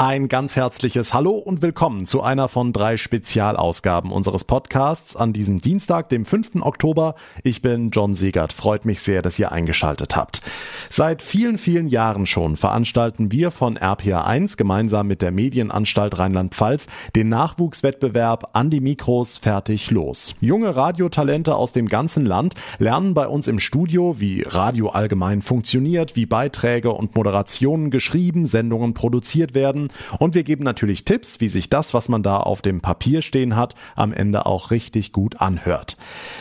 Ein ganz herzliches Hallo und willkommen zu einer von drei Spezialausgaben unseres Podcasts an diesem Dienstag, dem 5. Oktober. Ich bin John Siegert. Freut mich sehr, dass ihr eingeschaltet habt. Seit vielen, vielen Jahren schon veranstalten wir von RPA1 gemeinsam mit der Medienanstalt Rheinland-Pfalz den Nachwuchswettbewerb an die Mikros fertig los. Junge Radiotalente aus dem ganzen Land lernen bei uns im Studio, wie Radio allgemein funktioniert, wie Beiträge und Moderationen geschrieben, Sendungen produziert werden und wir geben natürlich Tipps, wie sich das, was man da auf dem Papier stehen hat, am Ende auch richtig gut anhört.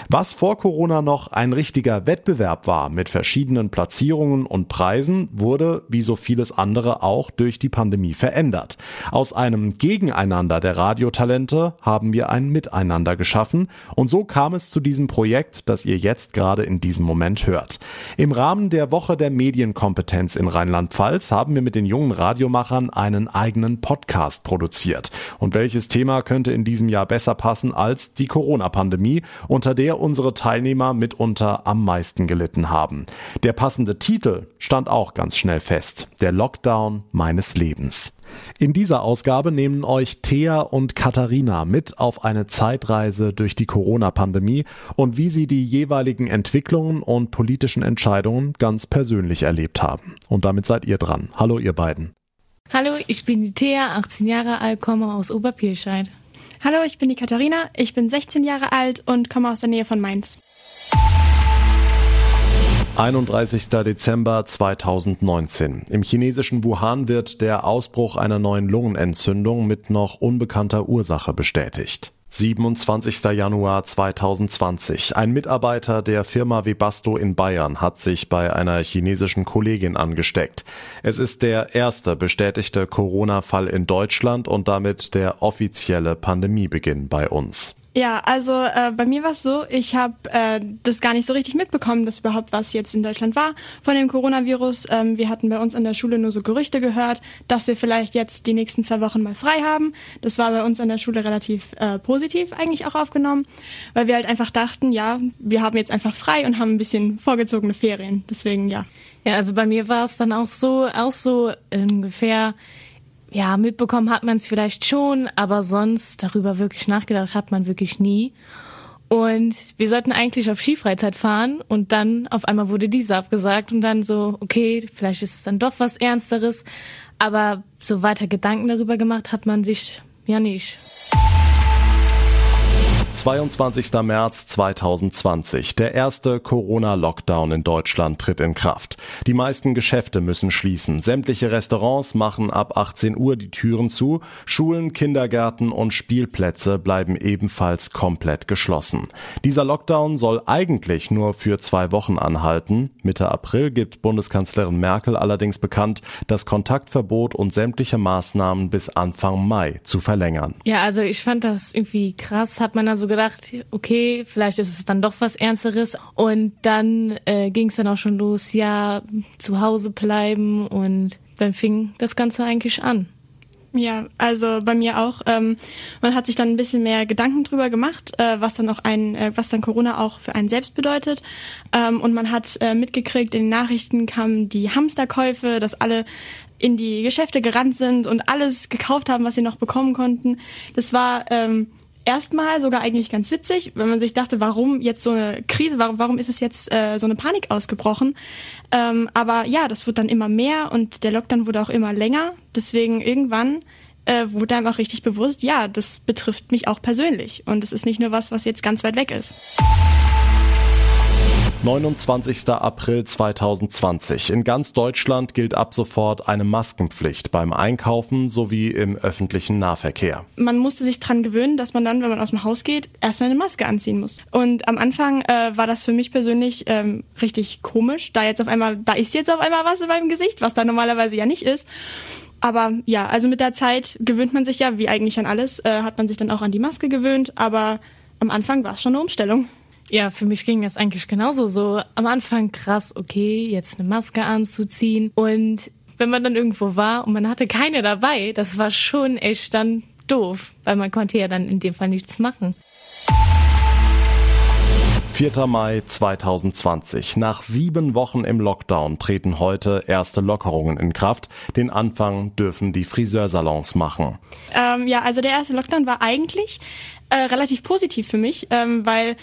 Was vor Corona noch ein richtiger Wettbewerb war mit verschiedenen Platzierungen und Preisen, wurde wie so vieles andere auch durch die Pandemie verändert. Aus einem Gegeneinander der Radiotalente haben wir ein Miteinander geschaffen und so kam es zu diesem Projekt, das ihr jetzt gerade in diesem Moment hört. Im Rahmen der Woche der Medienkompetenz in Rheinland-Pfalz haben wir mit den jungen Radiomachern einen eigenen Podcast produziert. Und welches Thema könnte in diesem Jahr besser passen als die Corona-Pandemie, unter der unsere Teilnehmer mitunter am meisten gelitten haben? Der passende Titel stand auch ganz schnell fest. Der Lockdown meines Lebens. In dieser Ausgabe nehmen euch Thea und Katharina mit auf eine Zeitreise durch die Corona-Pandemie und wie sie die jeweiligen Entwicklungen und politischen Entscheidungen ganz persönlich erlebt haben. Und damit seid ihr dran. Hallo ihr beiden. Hallo, ich bin die Thea, 18 Jahre alt, komme aus Oberpirscheid. Hallo, ich bin die Katharina, ich bin 16 Jahre alt und komme aus der Nähe von Mainz. 31. Dezember 2019. Im chinesischen Wuhan wird der Ausbruch einer neuen Lungenentzündung mit noch unbekannter Ursache bestätigt. 27. Januar 2020. Ein Mitarbeiter der Firma Webasto in Bayern hat sich bei einer chinesischen Kollegin angesteckt. Es ist der erste bestätigte Corona-Fall in Deutschland und damit der offizielle Pandemiebeginn bei uns. Ja, also äh, bei mir war es so, ich habe äh, das gar nicht so richtig mitbekommen, dass überhaupt was jetzt in Deutschland war von dem Coronavirus. Ähm, wir hatten bei uns an der Schule nur so Gerüchte gehört, dass wir vielleicht jetzt die nächsten zwei Wochen mal frei haben. Das war bei uns an der Schule relativ äh, positiv eigentlich auch aufgenommen, weil wir halt einfach dachten, ja, wir haben jetzt einfach frei und haben ein bisschen vorgezogene Ferien. Deswegen ja. Ja, also bei mir war es dann auch so, auch so ungefähr ja, mitbekommen hat man es vielleicht schon, aber sonst darüber wirklich nachgedacht hat man wirklich nie. Und wir sollten eigentlich auf Skifreizeit fahren und dann auf einmal wurde diese abgesagt und dann so, okay, vielleicht ist es dann doch was Ernsteres. Aber so weiter Gedanken darüber gemacht hat man sich ja nicht. 22. März 2020. Der erste Corona-Lockdown in Deutschland tritt in Kraft. Die meisten Geschäfte müssen schließen. Sämtliche Restaurants machen ab 18 Uhr die Türen zu. Schulen, Kindergärten und Spielplätze bleiben ebenfalls komplett geschlossen. Dieser Lockdown soll eigentlich nur für zwei Wochen anhalten. Mitte April gibt Bundeskanzlerin Merkel allerdings bekannt, das Kontaktverbot und sämtliche Maßnahmen bis Anfang Mai zu verlängern. Ja, also ich fand das irgendwie krass, hat man also gedacht, okay, vielleicht ist es dann doch was Ernsteres. Und dann äh, ging es dann auch schon los, ja, zu Hause bleiben und dann fing das Ganze eigentlich an. Ja, also bei mir auch. Ähm, man hat sich dann ein bisschen mehr Gedanken drüber gemacht, äh, was dann auch ein, äh, was dann Corona auch für einen selbst bedeutet. Ähm, und man hat äh, mitgekriegt, in den Nachrichten kamen die Hamsterkäufe, dass alle in die Geschäfte gerannt sind und alles gekauft haben, was sie noch bekommen konnten. Das war ähm, erstmal sogar eigentlich ganz witzig, wenn man sich dachte, warum jetzt so eine Krise, warum, warum ist es jetzt äh, so eine Panik ausgebrochen? Ähm, aber ja, das wird dann immer mehr und der Lockdown wurde auch immer länger. Deswegen irgendwann äh, wurde einem auch richtig bewusst, ja, das betrifft mich auch persönlich und es ist nicht nur was, was jetzt ganz weit weg ist. 29. April 2020. In ganz Deutschland gilt ab sofort eine Maskenpflicht beim Einkaufen sowie im öffentlichen Nahverkehr. Man musste sich dran gewöhnen, dass man dann, wenn man aus dem Haus geht, erstmal eine Maske anziehen muss. Und am Anfang äh, war das für mich persönlich ähm, richtig komisch, da jetzt auf einmal, da ist jetzt auf einmal was in meinem Gesicht, was da normalerweise ja nicht ist. Aber ja, also mit der Zeit gewöhnt man sich ja, wie eigentlich an alles, äh, hat man sich dann auch an die Maske gewöhnt, aber am Anfang war es schon eine Umstellung. Ja, für mich ging das eigentlich genauso so. Am Anfang krass, okay, jetzt eine Maske anzuziehen. Und wenn man dann irgendwo war und man hatte keine dabei, das war schon echt dann doof, weil man konnte ja dann in dem Fall nichts machen. 4. Mai 2020. Nach sieben Wochen im Lockdown treten heute erste Lockerungen in Kraft. Den Anfang dürfen die Friseursalons machen. Ähm, ja, also der erste Lockdown war eigentlich äh, relativ positiv für mich, ähm, weil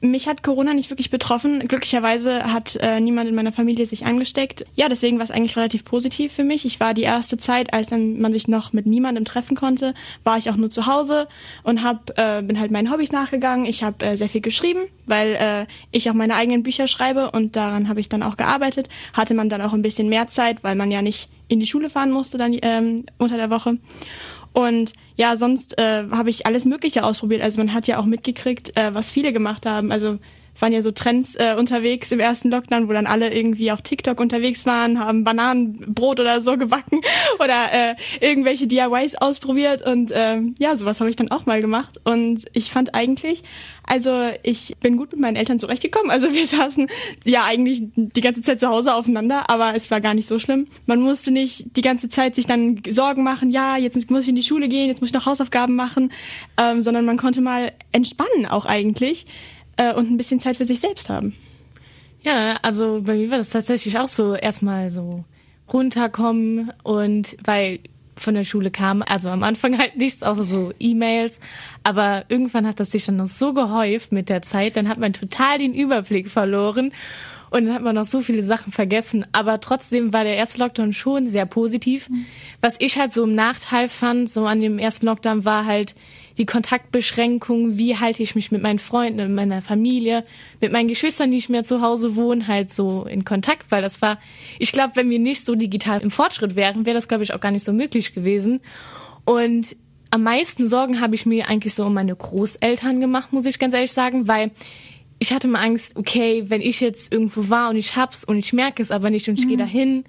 mich hat Corona nicht wirklich betroffen. Glücklicherweise hat äh, niemand in meiner Familie sich angesteckt. Ja, deswegen war es eigentlich relativ positiv für mich. Ich war die erste Zeit, als dann man sich noch mit niemandem treffen konnte, war ich auch nur zu Hause und hab, äh, bin halt meinen Hobbys nachgegangen. Ich habe äh, sehr viel geschrieben, weil äh, ich auch meine eigenen Bücher schreibe und daran habe ich dann auch gearbeitet. Hatte man dann auch ein bisschen mehr Zeit, weil man ja nicht in die Schule fahren musste dann ähm, unter der Woche. Und ja, sonst äh, habe ich alles Mögliche ausprobiert. Also man hat ja auch mitgekriegt, äh, was viele gemacht haben. Also waren ja so Trends äh, unterwegs im ersten Lockdown, wo dann alle irgendwie auf TikTok unterwegs waren, haben Bananenbrot oder so gebacken oder äh, irgendwelche DIYs ausprobiert und äh, ja, sowas habe ich dann auch mal gemacht. Und ich fand eigentlich, also ich bin gut mit meinen Eltern zurechtgekommen, also wir saßen ja eigentlich die ganze Zeit zu Hause aufeinander, aber es war gar nicht so schlimm. Man musste nicht die ganze Zeit sich dann Sorgen machen, ja, jetzt muss ich in die Schule gehen, jetzt muss ich noch Hausaufgaben machen, ähm, sondern man konnte mal entspannen auch eigentlich äh, und ein bisschen Zeit für sich selbst haben. Ja, also bei mir war das tatsächlich auch so erstmal so runterkommen und weil von der Schule kam, also am Anfang halt nichts außer so E-Mails, aber irgendwann hat das sich dann noch so gehäuft mit der Zeit, dann hat man total den Überblick verloren und dann hat man noch so viele Sachen vergessen. Aber trotzdem war der erste Lockdown schon sehr positiv. Mhm. Was ich halt so im Nachteil fand, so an dem ersten Lockdown, war halt die Kontaktbeschränkung. Wie halte ich mich mit meinen Freunden, mit meiner Familie, mit meinen Geschwistern, die nicht mehr zu Hause wohnen, halt so in Kontakt? Weil das war, ich glaube, wenn wir nicht so digital im Fortschritt wären, wäre das, glaube ich, auch gar nicht so möglich gewesen. Und am meisten Sorgen habe ich mir eigentlich so um meine Großeltern gemacht, muss ich ganz ehrlich sagen, weil ich hatte mal Angst, okay, wenn ich jetzt irgendwo war und ich hab's und ich merke es aber nicht und ich mhm. gehe dahin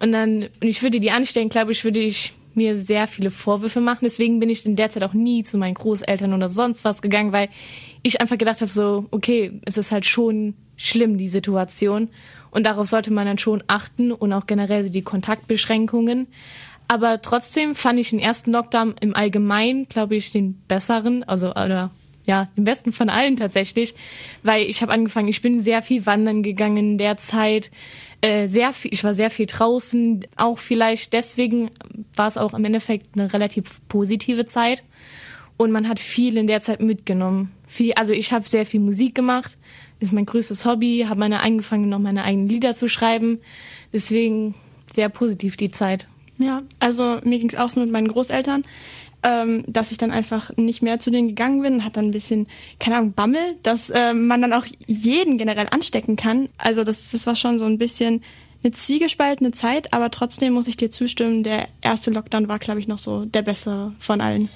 und dann und ich würde die anstellen, glaube ich, würde ich mir sehr viele Vorwürfe machen. Deswegen bin ich in der Zeit auch nie zu meinen Großeltern oder sonst was gegangen, weil ich einfach gedacht habe, so, okay, es ist halt schon schlimm, die Situation. Und darauf sollte man dann schon achten und auch generell die Kontaktbeschränkungen. Aber trotzdem fand ich den ersten Lockdown im Allgemeinen, glaube ich, den besseren, also oder ja, den besten von allen tatsächlich, weil ich habe angefangen, ich bin sehr viel wandern gegangen in der Zeit, äh, sehr viel, ich war sehr viel draußen, auch vielleicht deswegen war es auch im Endeffekt eine relativ positive Zeit. Und man hat viel in der Zeit mitgenommen. Viel, also ich habe sehr viel Musik gemacht, ist mein größtes Hobby, habe meine angefangen noch meine eigenen Lieder zu schreiben, deswegen sehr positiv die Zeit. Ja, also mir ging es auch so mit meinen Großeltern ähm, dass ich dann einfach nicht mehr zu denen gegangen bin, hat dann ein bisschen, keine Ahnung, Bammel, dass äh, man dann auch jeden generell anstecken kann. Also das, das war schon so ein bisschen eine ziegespaltene Zeit, aber trotzdem muss ich dir zustimmen, der erste Lockdown war, glaube ich, noch so der bessere von allen.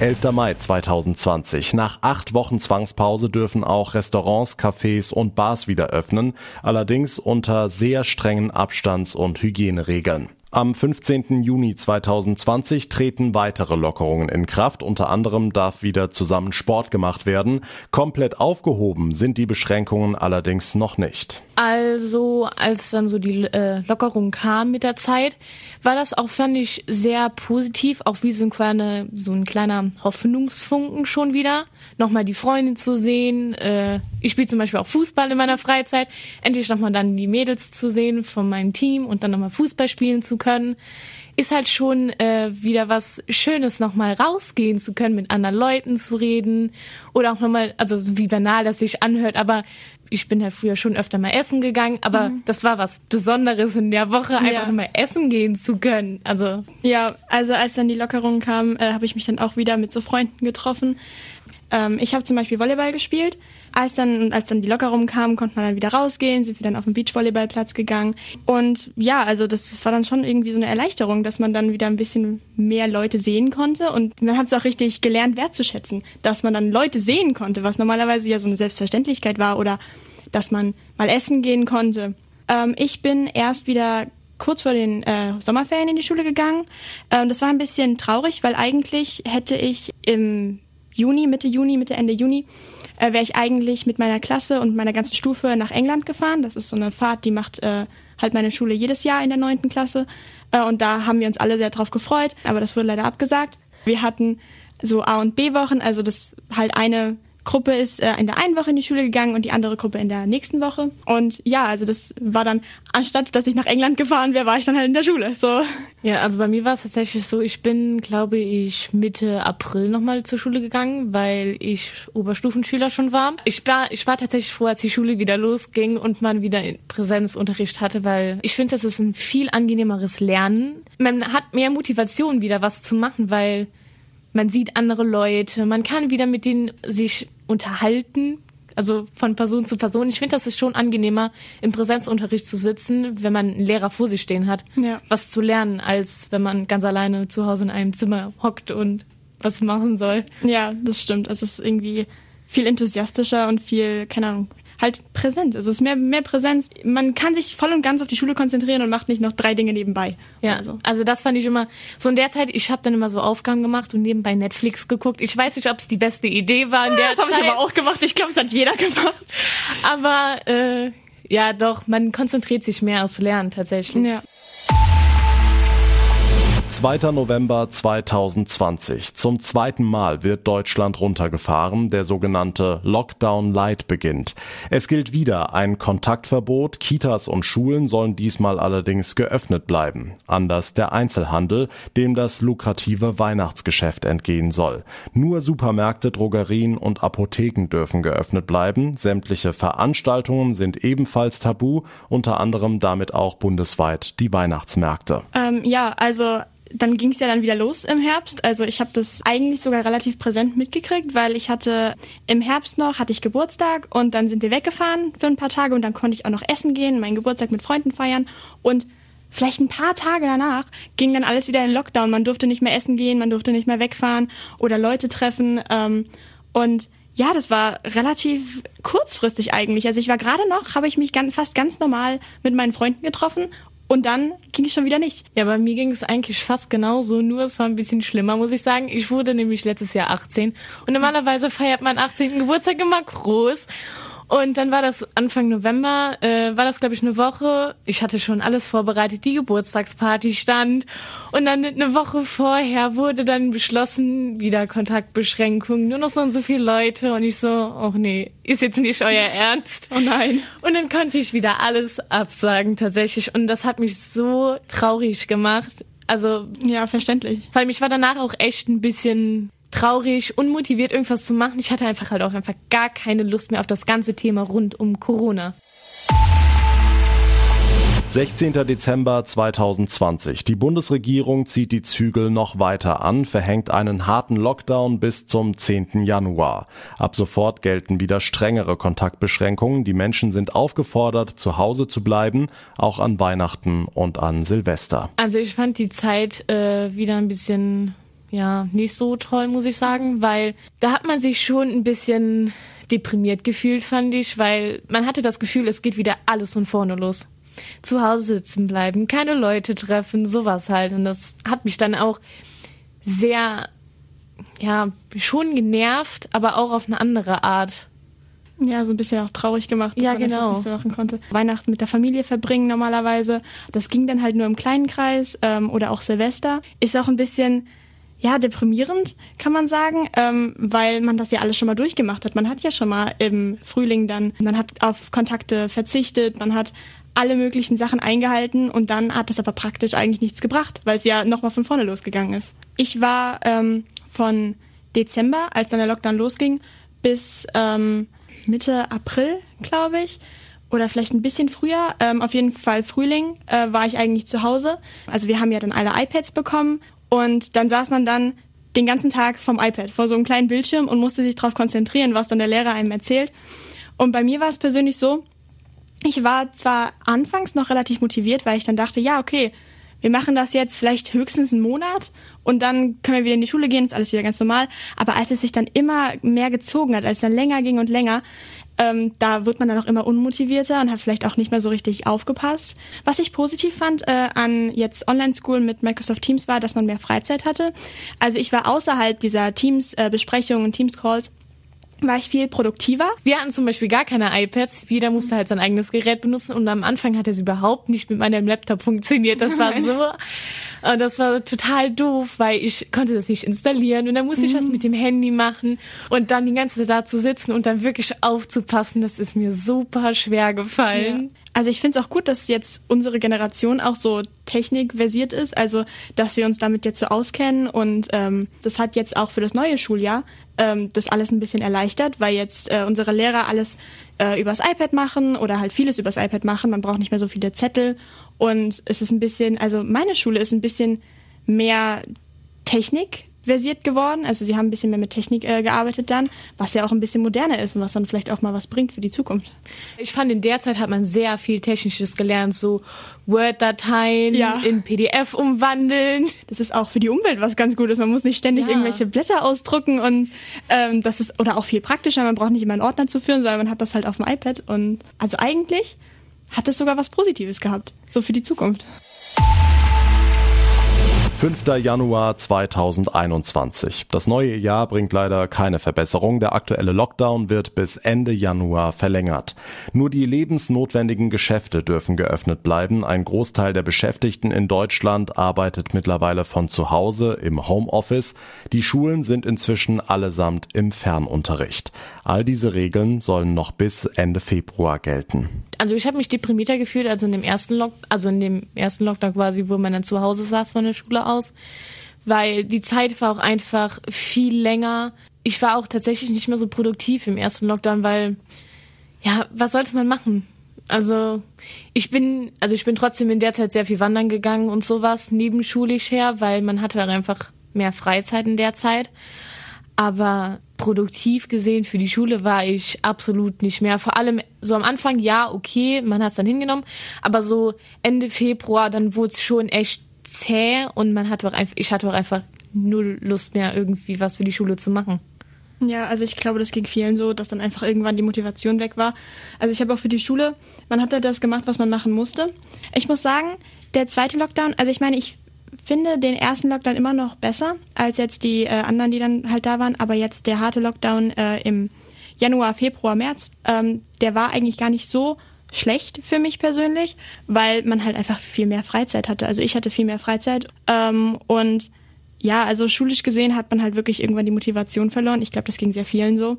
11. Mai 2020. Nach acht Wochen Zwangspause dürfen auch Restaurants, Cafés und Bars wieder öffnen, allerdings unter sehr strengen Abstands- und Hygieneregeln. Am 15. Juni 2020 treten weitere Lockerungen in Kraft. Unter anderem darf wieder zusammen Sport gemacht werden. Komplett aufgehoben sind die Beschränkungen allerdings noch nicht. Also, als dann so die äh, Lockerung kam mit der Zeit, war das auch, fand ich, sehr positiv, auch wie so ein, kleine, so ein kleiner Hoffnungsfunken schon wieder. Nochmal die Freundin zu sehen. Äh, ich spiele zum Beispiel auch Fußball in meiner Freizeit. Endlich nochmal dann die Mädels zu sehen von meinem Team und dann nochmal Fußball spielen zu können ist halt schon äh, wieder was Schönes, nochmal rausgehen zu können, mit anderen Leuten zu reden oder auch nochmal, also wie banal das sich anhört, aber ich bin halt früher schon öfter mal essen gegangen, aber mhm. das war was Besonderes in der Woche, einfach ja. mal essen gehen zu können. Also ja, also als dann die Lockerung kam, äh, habe ich mich dann auch wieder mit so Freunden getroffen. Ähm, ich habe zum Beispiel Volleyball gespielt. Als dann, als dann die Lockerung kam, konnte man dann wieder rausgehen, sind wir dann auf den Beachvolleyballplatz gegangen. Und ja, also das, das war dann schon irgendwie so eine Erleichterung, dass man dann wieder ein bisschen mehr Leute sehen konnte. Und man hat es auch richtig gelernt wertzuschätzen, dass man dann Leute sehen konnte, was normalerweise ja so eine Selbstverständlichkeit war oder dass man mal essen gehen konnte. Ähm, ich bin erst wieder kurz vor den äh, Sommerferien in die Schule gegangen. Ähm, das war ein bisschen traurig, weil eigentlich hätte ich im Juni, Mitte Juni, Mitte Ende Juni, äh, wäre ich eigentlich mit meiner Klasse und meiner ganzen Stufe nach England gefahren. Das ist so eine Fahrt, die macht äh, halt meine Schule jedes Jahr in der neunten Klasse. Äh, und da haben wir uns alle sehr drauf gefreut, aber das wurde leider abgesagt. Wir hatten so A- und B-Wochen, also das halt eine Gruppe ist äh, in der einen Woche in die Schule gegangen und die andere Gruppe in der nächsten Woche. Und ja, also das war dann, anstatt dass ich nach England gefahren wäre, war ich dann halt in der Schule. So. Ja, also bei mir war es tatsächlich so, ich bin, glaube ich, Mitte April nochmal zur Schule gegangen, weil ich Oberstufenschüler schon war. Ich war, ich war tatsächlich froh, als die Schule wieder losging und man wieder Präsenzunterricht hatte, weil ich finde, das ist ein viel angenehmeres Lernen. Man hat mehr Motivation wieder was zu machen, weil man sieht andere Leute, man kann wieder mit denen sich unterhalten, also von Person zu Person. Ich finde, das ist schon angenehmer, im Präsenzunterricht zu sitzen, wenn man einen Lehrer vor sich stehen hat, ja. was zu lernen, als wenn man ganz alleine zu Hause in einem Zimmer hockt und was machen soll. Ja, das stimmt. Es ist irgendwie viel enthusiastischer und viel, keine Ahnung, halt Präsenz. Also es ist mehr, mehr Präsenz. Man kann sich voll und ganz auf die Schule konzentrieren und macht nicht noch drei Dinge nebenbei. Ja, also, also das fand ich immer so in der Zeit, ich habe dann immer so Aufgaben gemacht und nebenbei Netflix geguckt. Ich weiß nicht, ob es die beste Idee war in der ja, das Zeit. Das habe ich aber auch gemacht. Ich glaube, es hat jeder gemacht. Aber äh, ja, doch, man konzentriert sich mehr aufs Lernen tatsächlich. Ja. 2. November 2020. Zum zweiten Mal wird Deutschland runtergefahren. Der sogenannte Lockdown Light beginnt. Es gilt wieder ein Kontaktverbot. Kitas und Schulen sollen diesmal allerdings geöffnet bleiben. Anders der Einzelhandel, dem das lukrative Weihnachtsgeschäft entgehen soll. Nur Supermärkte, Drogerien und Apotheken dürfen geöffnet bleiben. Sämtliche Veranstaltungen sind ebenfalls tabu, unter anderem damit auch bundesweit die Weihnachtsmärkte. Ähm, ja, also dann ging es ja dann wieder los im Herbst. Also ich habe das eigentlich sogar relativ präsent mitgekriegt, weil ich hatte im Herbst noch, hatte ich Geburtstag und dann sind wir weggefahren für ein paar Tage und dann konnte ich auch noch essen gehen, meinen Geburtstag mit Freunden feiern und vielleicht ein paar Tage danach ging dann alles wieder in Lockdown. Man durfte nicht mehr essen gehen, man durfte nicht mehr wegfahren oder Leute treffen ähm, und ja, das war relativ kurzfristig eigentlich. Also ich war gerade noch, habe ich mich ganz, fast ganz normal mit meinen Freunden getroffen und dann ging es schon wieder nicht. Ja, bei mir ging es eigentlich fast genauso, nur es war ein bisschen schlimmer, muss ich sagen. Ich wurde nämlich letztes Jahr 18 und normalerweise feiert man 18. Geburtstag immer groß. Und dann war das Anfang November, äh, war das glaube ich eine Woche. Ich hatte schon alles vorbereitet, die Geburtstagsparty stand. Und dann eine Woche vorher wurde dann beschlossen, wieder Kontaktbeschränkungen, nur noch so und so viele Leute. Und ich so, oh nee, ist jetzt nicht euer Ernst. Oh nein. Und dann konnte ich wieder alles absagen tatsächlich. Und das hat mich so traurig gemacht. Also. Ja, verständlich. Weil mich war danach auch echt ein bisschen traurig, unmotiviert irgendwas zu machen. Ich hatte einfach halt auch einfach gar keine Lust mehr auf das ganze Thema rund um Corona. 16. Dezember 2020. Die Bundesregierung zieht die Zügel noch weiter an, verhängt einen harten Lockdown bis zum 10. Januar. Ab sofort gelten wieder strengere Kontaktbeschränkungen. Die Menschen sind aufgefordert, zu Hause zu bleiben, auch an Weihnachten und an Silvester. Also ich fand die Zeit äh, wieder ein bisschen ja, nicht so toll, muss ich sagen, weil da hat man sich schon ein bisschen deprimiert gefühlt, fand ich, weil man hatte das Gefühl, es geht wieder alles von vorne los. Zu Hause sitzen bleiben, keine Leute treffen, sowas halt. Und das hat mich dann auch sehr, ja, schon genervt, aber auch auf eine andere Art. Ja, so ein bisschen auch traurig gemacht, dass ja, man genau. nicht so machen konnte. Weihnachten mit der Familie verbringen normalerweise. Das ging dann halt nur im kleinen Kreis ähm, oder auch Silvester. Ist auch ein bisschen ja, deprimierend, kann man sagen, ähm, weil man das ja alles schon mal durchgemacht hat. Man hat ja schon mal im Frühling dann, man hat auf Kontakte verzichtet, man hat alle möglichen Sachen eingehalten und dann hat das aber praktisch eigentlich nichts gebracht, weil es ja nochmal von vorne losgegangen ist. Ich war ähm, von Dezember, als dann der Lockdown losging, bis ähm, Mitte April, glaube ich, oder vielleicht ein bisschen früher, ähm, auf jeden Fall Frühling, äh, war ich eigentlich zu Hause. Also wir haben ja dann alle iPads bekommen und dann saß man dann den ganzen Tag vom iPad vor so einem kleinen Bildschirm und musste sich darauf konzentrieren, was dann der Lehrer einem erzählt. Und bei mir war es persönlich so, ich war zwar anfangs noch relativ motiviert, weil ich dann dachte, ja, okay, wir machen das jetzt vielleicht höchstens einen Monat und dann können wir wieder in die Schule gehen, ist alles wieder ganz normal. Aber als es sich dann immer mehr gezogen hat, als es dann länger ging und länger, ähm, da wird man dann auch immer unmotivierter und hat vielleicht auch nicht mehr so richtig aufgepasst. Was ich positiv fand äh, an jetzt Online-School mit Microsoft Teams war, dass man mehr Freizeit hatte. Also ich war außerhalb dieser Teams-Besprechungen äh, und Teams-Calls war ich viel produktiver. Wir hatten zum Beispiel gar keine iPads. Jeder musste halt sein eigenes Gerät benutzen und am Anfang hat es überhaupt nicht mit meinem Laptop funktioniert. Das war so, und das war total doof, weil ich konnte das nicht installieren und dann musste ich das mit dem Handy machen und dann die ganze Zeit da zu sitzen und dann wirklich aufzupassen, das ist mir super schwer gefallen. Ja. Also ich finde es auch gut, dass jetzt unsere Generation auch so technikversiert ist, also dass wir uns damit jetzt so auskennen und ähm, das hat jetzt auch für das neue Schuljahr ähm, das alles ein bisschen erleichtert, weil jetzt äh, unsere Lehrer alles äh, übers iPad machen oder halt vieles übers iPad machen. Man braucht nicht mehr so viele Zettel und es ist ein bisschen, also meine Schule ist ein bisschen mehr Technik versiert geworden. Also sie haben ein bisschen mehr mit Technik äh, gearbeitet dann, was ja auch ein bisschen moderner ist und was dann vielleicht auch mal was bringt für die Zukunft. Ich fand, in der Zeit hat man sehr viel Technisches gelernt, so Word-Dateien ja. in PDF umwandeln. Das ist auch für die Umwelt was ganz Gutes. Man muss nicht ständig ja. irgendwelche Blätter ausdrucken und ähm, das ist oder auch viel praktischer. Man braucht nicht immer einen Ordner zu führen, sondern man hat das halt auf dem iPad und also eigentlich hat es sogar was Positives gehabt, so für die Zukunft. 5. Januar 2021. Das neue Jahr bringt leider keine Verbesserung. Der aktuelle Lockdown wird bis Ende Januar verlängert. Nur die lebensnotwendigen Geschäfte dürfen geöffnet bleiben. Ein Großteil der Beschäftigten in Deutschland arbeitet mittlerweile von zu Hause im Homeoffice. Die Schulen sind inzwischen allesamt im Fernunterricht. All diese Regeln sollen noch bis Ende Februar gelten. Also ich habe mich deprimierter gefühlt als in dem ersten Lock, also in dem ersten Lockdown quasi, wo man dann zu Hause saß von der Schule aus, weil die Zeit war auch einfach viel länger. Ich war auch tatsächlich nicht mehr so produktiv im ersten Lockdown, weil ja, was sollte man machen? Also ich bin, also ich bin trotzdem in der Zeit sehr viel wandern gegangen und sowas nebenschulisch her, weil man hatte einfach mehr Freizeit in der Zeit. Aber produktiv gesehen für die Schule war ich absolut nicht mehr. Vor allem so am Anfang, ja, okay, man hat es dann hingenommen, aber so Ende Februar, dann wurde es schon echt zäh und man hatte auch einfach, ich hatte auch einfach null Lust mehr, irgendwie was für die Schule zu machen. Ja, also ich glaube, das ging vielen so, dass dann einfach irgendwann die Motivation weg war. Also ich habe auch für die Schule, man hat halt das gemacht, was man machen musste. Ich muss sagen, der zweite Lockdown, also ich meine, ich finde den ersten Lockdown immer noch besser als jetzt die äh, anderen, die dann halt da waren. Aber jetzt der harte Lockdown äh, im Januar, Februar, März, ähm, der war eigentlich gar nicht so schlecht für mich persönlich, weil man halt einfach viel mehr Freizeit hatte. Also ich hatte viel mehr Freizeit ähm, und ja, also schulisch gesehen hat man halt wirklich irgendwann die Motivation verloren. Ich glaube, das ging sehr vielen so.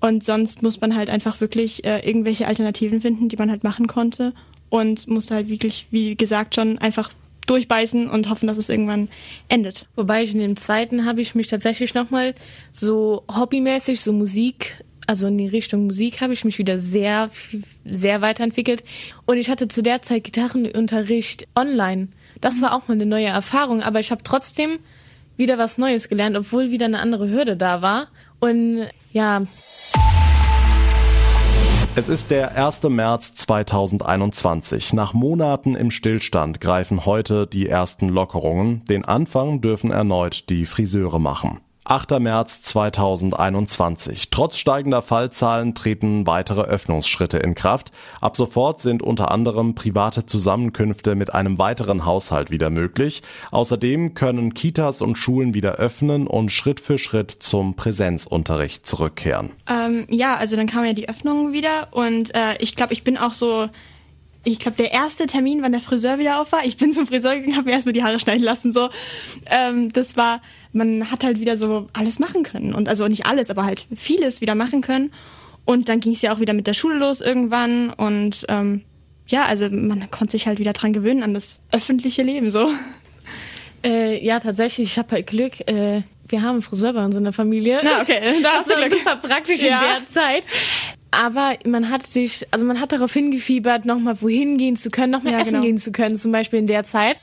Und sonst muss man halt einfach wirklich äh, irgendwelche Alternativen finden, die man halt machen konnte und musste halt wirklich, wie gesagt, schon einfach durchbeißen und hoffen, dass es irgendwann endet. Wobei ich in dem zweiten habe ich mich tatsächlich nochmal so hobbymäßig, so Musik, also in die Richtung Musik habe ich mich wieder sehr, sehr weiterentwickelt. Und ich hatte zu der Zeit Gitarrenunterricht online. Das war auch mal eine neue Erfahrung, aber ich habe trotzdem wieder was Neues gelernt, obwohl wieder eine andere Hürde da war. Und ja. Es ist der 1. März 2021. Nach Monaten im Stillstand greifen heute die ersten Lockerungen. Den Anfang dürfen erneut die Friseure machen. 8. März 2021. Trotz steigender Fallzahlen treten weitere Öffnungsschritte in Kraft. Ab sofort sind unter anderem private Zusammenkünfte mit einem weiteren Haushalt wieder möglich. Außerdem können Kitas und Schulen wieder öffnen und Schritt für Schritt zum Präsenzunterricht zurückkehren. Ähm, ja, also dann kamen ja die Öffnungen wieder und äh, ich glaube, ich bin auch so ich glaube, der erste Termin, wann der Friseur wieder auf war, ich bin zum Friseur gegangen, habe mir erstmal die Haare schneiden lassen. So, ähm, das war, man hat halt wieder so alles machen können und also nicht alles, aber halt vieles wieder machen können. Und dann ging es ja auch wieder mit der Schule los irgendwann und ähm, ja, also man konnte sich halt wieder dran gewöhnen an das öffentliche Leben so. Äh, ja, tatsächlich, ich habe halt Glück. Äh, wir haben einen Friseur bei uns in der Familie. Na, okay, da das war super praktisch ja. in der Zeit aber man hat sich, also man hat darauf hingefiebert, nochmal wohin gehen zu können, nochmal ja, essen genau. gehen zu können, zum Beispiel in der Zeit.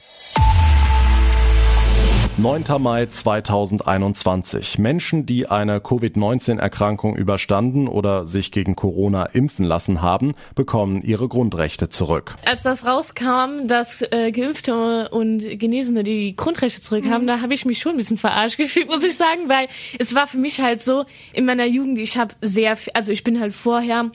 9. Mai 2021. Menschen, die eine Covid-19-Erkrankung überstanden oder sich gegen Corona impfen lassen haben, bekommen ihre Grundrechte zurück. Als das rauskam, dass äh, Geimpfte und Genesene die Grundrechte zurückhaben, mhm. da habe ich mich schon ein bisschen verarscht gefühlt, muss ich sagen, weil es war für mich halt so, in meiner Jugend, ich habe sehr, also ich bin halt vorher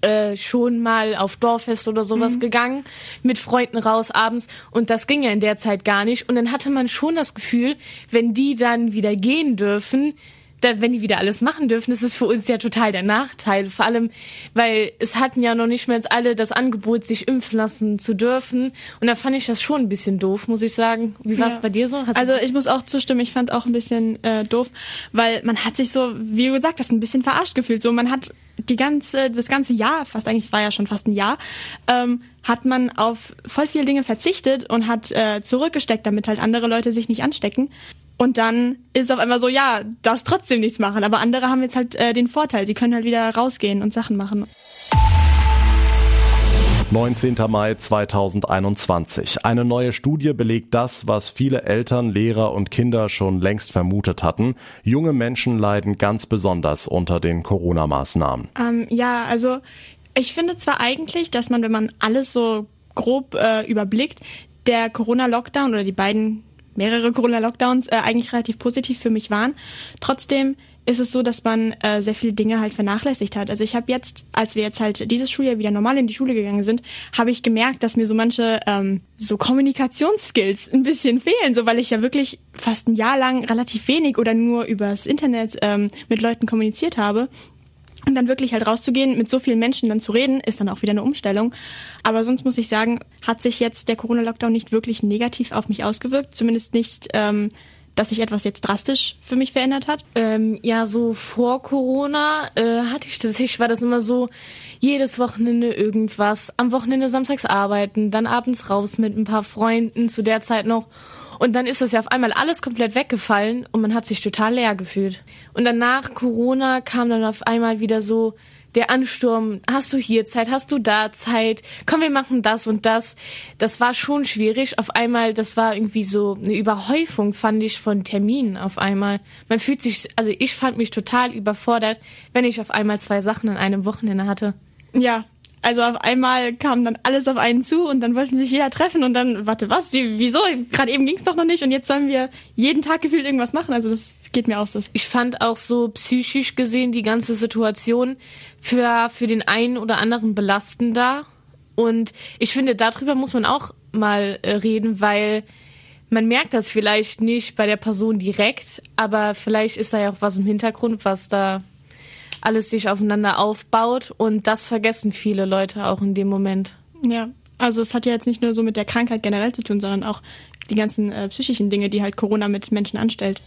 äh, schon mal auf Dorffest oder sowas mhm. gegangen, mit Freunden raus abends und das ging ja in der Zeit gar nicht. Und dann hatte man schon das Gefühl, wenn die dann wieder gehen dürfen, da, wenn die wieder alles machen dürfen, ist es für uns ja total der Nachteil. Vor allem, weil es hatten ja noch nicht mehr alle das Angebot, sich impfen lassen zu dürfen. Und da fand ich das schon ein bisschen doof, muss ich sagen. Wie war es ja. bei dir so? Hast also ich muss auch zustimmen, ich fand es auch ein bisschen äh, doof, weil man hat sich so, wie du gesagt hast, ein bisschen verarscht gefühlt. So, man hat die ganze, das ganze Jahr, fast eigentlich, es war ja schon fast ein Jahr, ähm, hat man auf voll viele Dinge verzichtet und hat äh, zurückgesteckt, damit halt andere Leute sich nicht anstecken. Und dann ist es auf einmal so, ja, darfst trotzdem nichts machen. Aber andere haben jetzt halt äh, den Vorteil, sie können halt wieder rausgehen und Sachen machen. 19. Mai 2021. Eine neue Studie belegt das, was viele Eltern, Lehrer und Kinder schon längst vermutet hatten. Junge Menschen leiden ganz besonders unter den Corona-Maßnahmen. Ähm, ja, also ich finde zwar eigentlich, dass man, wenn man alles so grob äh, überblickt, der Corona-Lockdown oder die beiden mehrere Corona-Lockdowns äh, eigentlich relativ positiv für mich waren. Trotzdem ist es so, dass man äh, sehr viele Dinge halt vernachlässigt hat. Also ich habe jetzt, als wir jetzt halt dieses Schuljahr wieder normal in die Schule gegangen sind, habe ich gemerkt, dass mir so manche ähm, so Kommunikationsskills ein bisschen fehlen, so weil ich ja wirklich fast ein Jahr lang relativ wenig oder nur übers Internet ähm, mit Leuten kommuniziert habe. Und dann wirklich halt rauszugehen, mit so vielen Menschen dann zu reden, ist dann auch wieder eine Umstellung. Aber sonst muss ich sagen, hat sich jetzt der Corona-Lockdown nicht wirklich negativ auf mich ausgewirkt. Zumindest nicht, ähm, dass sich etwas jetzt drastisch für mich verändert hat. Ähm, ja, so vor Corona äh, hatte ich das, ich war das immer so, jedes Wochenende irgendwas, am Wochenende samstags arbeiten, dann abends raus mit ein paar Freunden, zu der Zeit noch und dann ist das ja auf einmal alles komplett weggefallen und man hat sich total leer gefühlt. Und dann nach Corona kam dann auf einmal wieder so der Ansturm, hast du hier Zeit, hast du da Zeit, komm, wir machen das und das. Das war schon schwierig. Auf einmal, das war irgendwie so eine Überhäufung, fand ich, von Terminen auf einmal. Man fühlt sich, also ich fand mich total überfordert, wenn ich auf einmal zwei Sachen an einem Wochenende hatte. Ja, also auf einmal kam dann alles auf einen zu und dann wollten sich jeder treffen und dann, warte, was? Wie, wieso? Gerade eben ging es doch noch nicht und jetzt sollen wir jeden Tag gefühlt irgendwas machen. Also das geht mir auch so. Ich fand auch so psychisch gesehen die ganze Situation für, für den einen oder anderen belastender. Und ich finde, darüber muss man auch mal äh, reden, weil man merkt das vielleicht nicht bei der Person direkt, aber vielleicht ist da ja auch was im Hintergrund, was da alles sich aufeinander aufbaut und das vergessen viele Leute auch in dem Moment. Ja, also es hat ja jetzt nicht nur so mit der Krankheit generell zu tun, sondern auch die ganzen äh, psychischen Dinge, die halt Corona mit Menschen anstellt.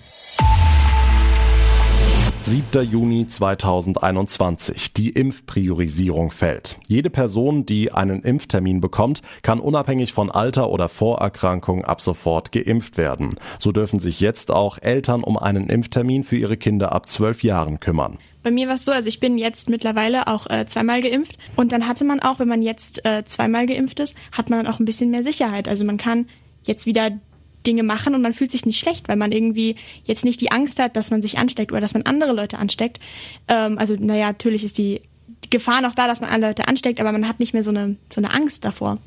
7. Juni 2021. Die Impfpriorisierung fällt. Jede Person, die einen Impftermin bekommt, kann unabhängig von Alter oder Vorerkrankung ab sofort geimpft werden. So dürfen sich jetzt auch Eltern um einen Impftermin für ihre Kinder ab zwölf Jahren kümmern. Bei mir war es so, also ich bin jetzt mittlerweile auch äh, zweimal geimpft und dann hatte man auch, wenn man jetzt äh, zweimal geimpft ist, hat man dann auch ein bisschen mehr Sicherheit. Also man kann jetzt wieder Dinge machen und man fühlt sich nicht schlecht, weil man irgendwie jetzt nicht die Angst hat, dass man sich ansteckt oder dass man andere Leute ansteckt. Ähm, also naja, natürlich ist die, Gefahr noch da, dass man andere Leute ansteckt, aber man hat nicht mehr so eine, so eine Angst davor.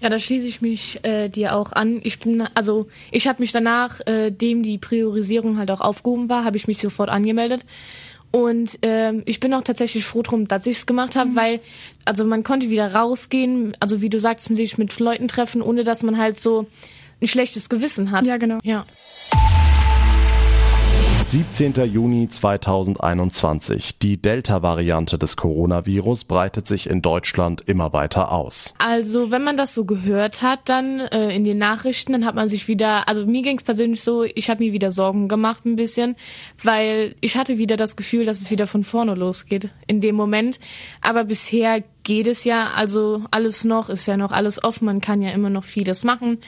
Ja, da schließe ich mich äh, dir auch an. Ich bin, also ich habe mich danach, äh, dem die Priorisierung halt auch aufgehoben war, habe ich mich sofort angemeldet. Und ähm, ich bin auch tatsächlich froh drum, dass ich es gemacht habe, mhm. weil also man konnte wieder rausgehen, also wie du sagst, sich mit Leuten treffen, ohne dass man halt so ein schlechtes Gewissen hat. Ja, genau. Ja. 17. Juni 2021. Die Delta-Variante des Coronavirus breitet sich in Deutschland immer weiter aus. Also, wenn man das so gehört hat, dann äh, in den Nachrichten, dann hat man sich wieder, also mir ging es persönlich so, ich habe mir wieder Sorgen gemacht ein bisschen, weil ich hatte wieder das Gefühl, dass es wieder von vorne losgeht in dem Moment. Aber bisher geht es ja, also alles noch, ist ja noch alles offen, man kann ja immer noch vieles machen.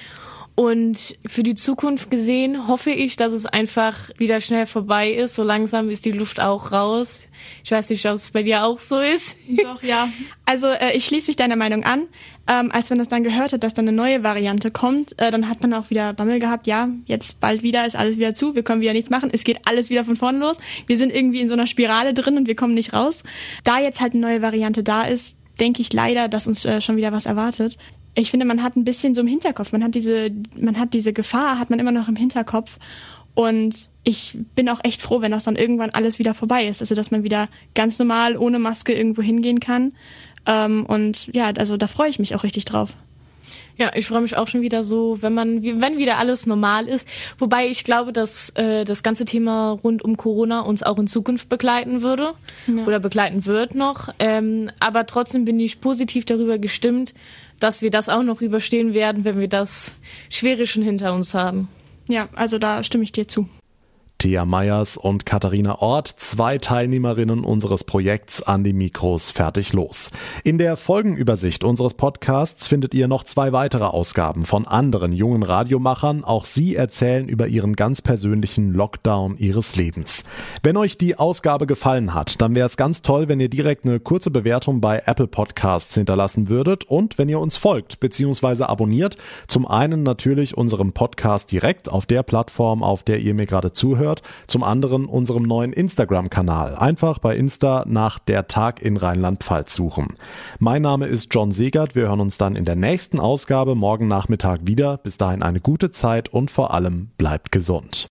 Und für die Zukunft gesehen hoffe ich, dass es einfach wieder schnell vorbei ist. So langsam ist die Luft auch raus. Ich weiß nicht, ob es bei dir auch so ist. Doch, ja. Also äh, ich schließe mich deiner Meinung an. Ähm, als man das dann gehört hat, dass dann eine neue Variante kommt, äh, dann hat man auch wieder Bammel gehabt, ja, jetzt bald wieder ist alles wieder zu, wir können wieder nichts machen, es geht alles wieder von vorne los. Wir sind irgendwie in so einer Spirale drin und wir kommen nicht raus. Da jetzt halt eine neue Variante da ist, denke ich leider, dass uns äh, schon wieder was erwartet ich finde, man hat ein bisschen so im Hinterkopf, man hat diese, man hat diese Gefahr, hat man immer noch im Hinterkopf. Und ich bin auch echt froh, wenn das dann irgendwann alles wieder vorbei ist. Also, dass man wieder ganz normal ohne Maske irgendwo hingehen kann. Ähm, und ja, also da freue ich mich auch richtig drauf. Ja, ich freue mich auch schon wieder so, wenn man, wenn wieder alles normal ist. Wobei ich glaube, dass äh, das ganze Thema rund um Corona uns auch in Zukunft begleiten würde ja. oder begleiten wird noch. Ähm, aber trotzdem bin ich positiv darüber gestimmt, dass wir das auch noch überstehen werden, wenn wir das Schwere schon hinter uns haben. Ja, also da stimme ich dir zu. Thea Meyers und Katharina Ort, zwei Teilnehmerinnen unseres Projekts an die Mikros fertig los. In der Folgenübersicht unseres Podcasts findet ihr noch zwei weitere Ausgaben von anderen jungen Radiomachern. Auch sie erzählen über ihren ganz persönlichen Lockdown ihres Lebens. Wenn euch die Ausgabe gefallen hat, dann wäre es ganz toll, wenn ihr direkt eine kurze Bewertung bei Apple Podcasts hinterlassen würdet und wenn ihr uns folgt bzw. abonniert. Zum einen natürlich unserem Podcast direkt auf der Plattform, auf der ihr mir gerade zuhört hört, zum anderen unserem neuen Instagram-Kanal. Einfach bei Insta nach der Tag in Rheinland-Pfalz suchen. Mein Name ist John Segert. Wir hören uns dann in der nächsten Ausgabe morgen Nachmittag wieder. Bis dahin eine gute Zeit und vor allem bleibt gesund.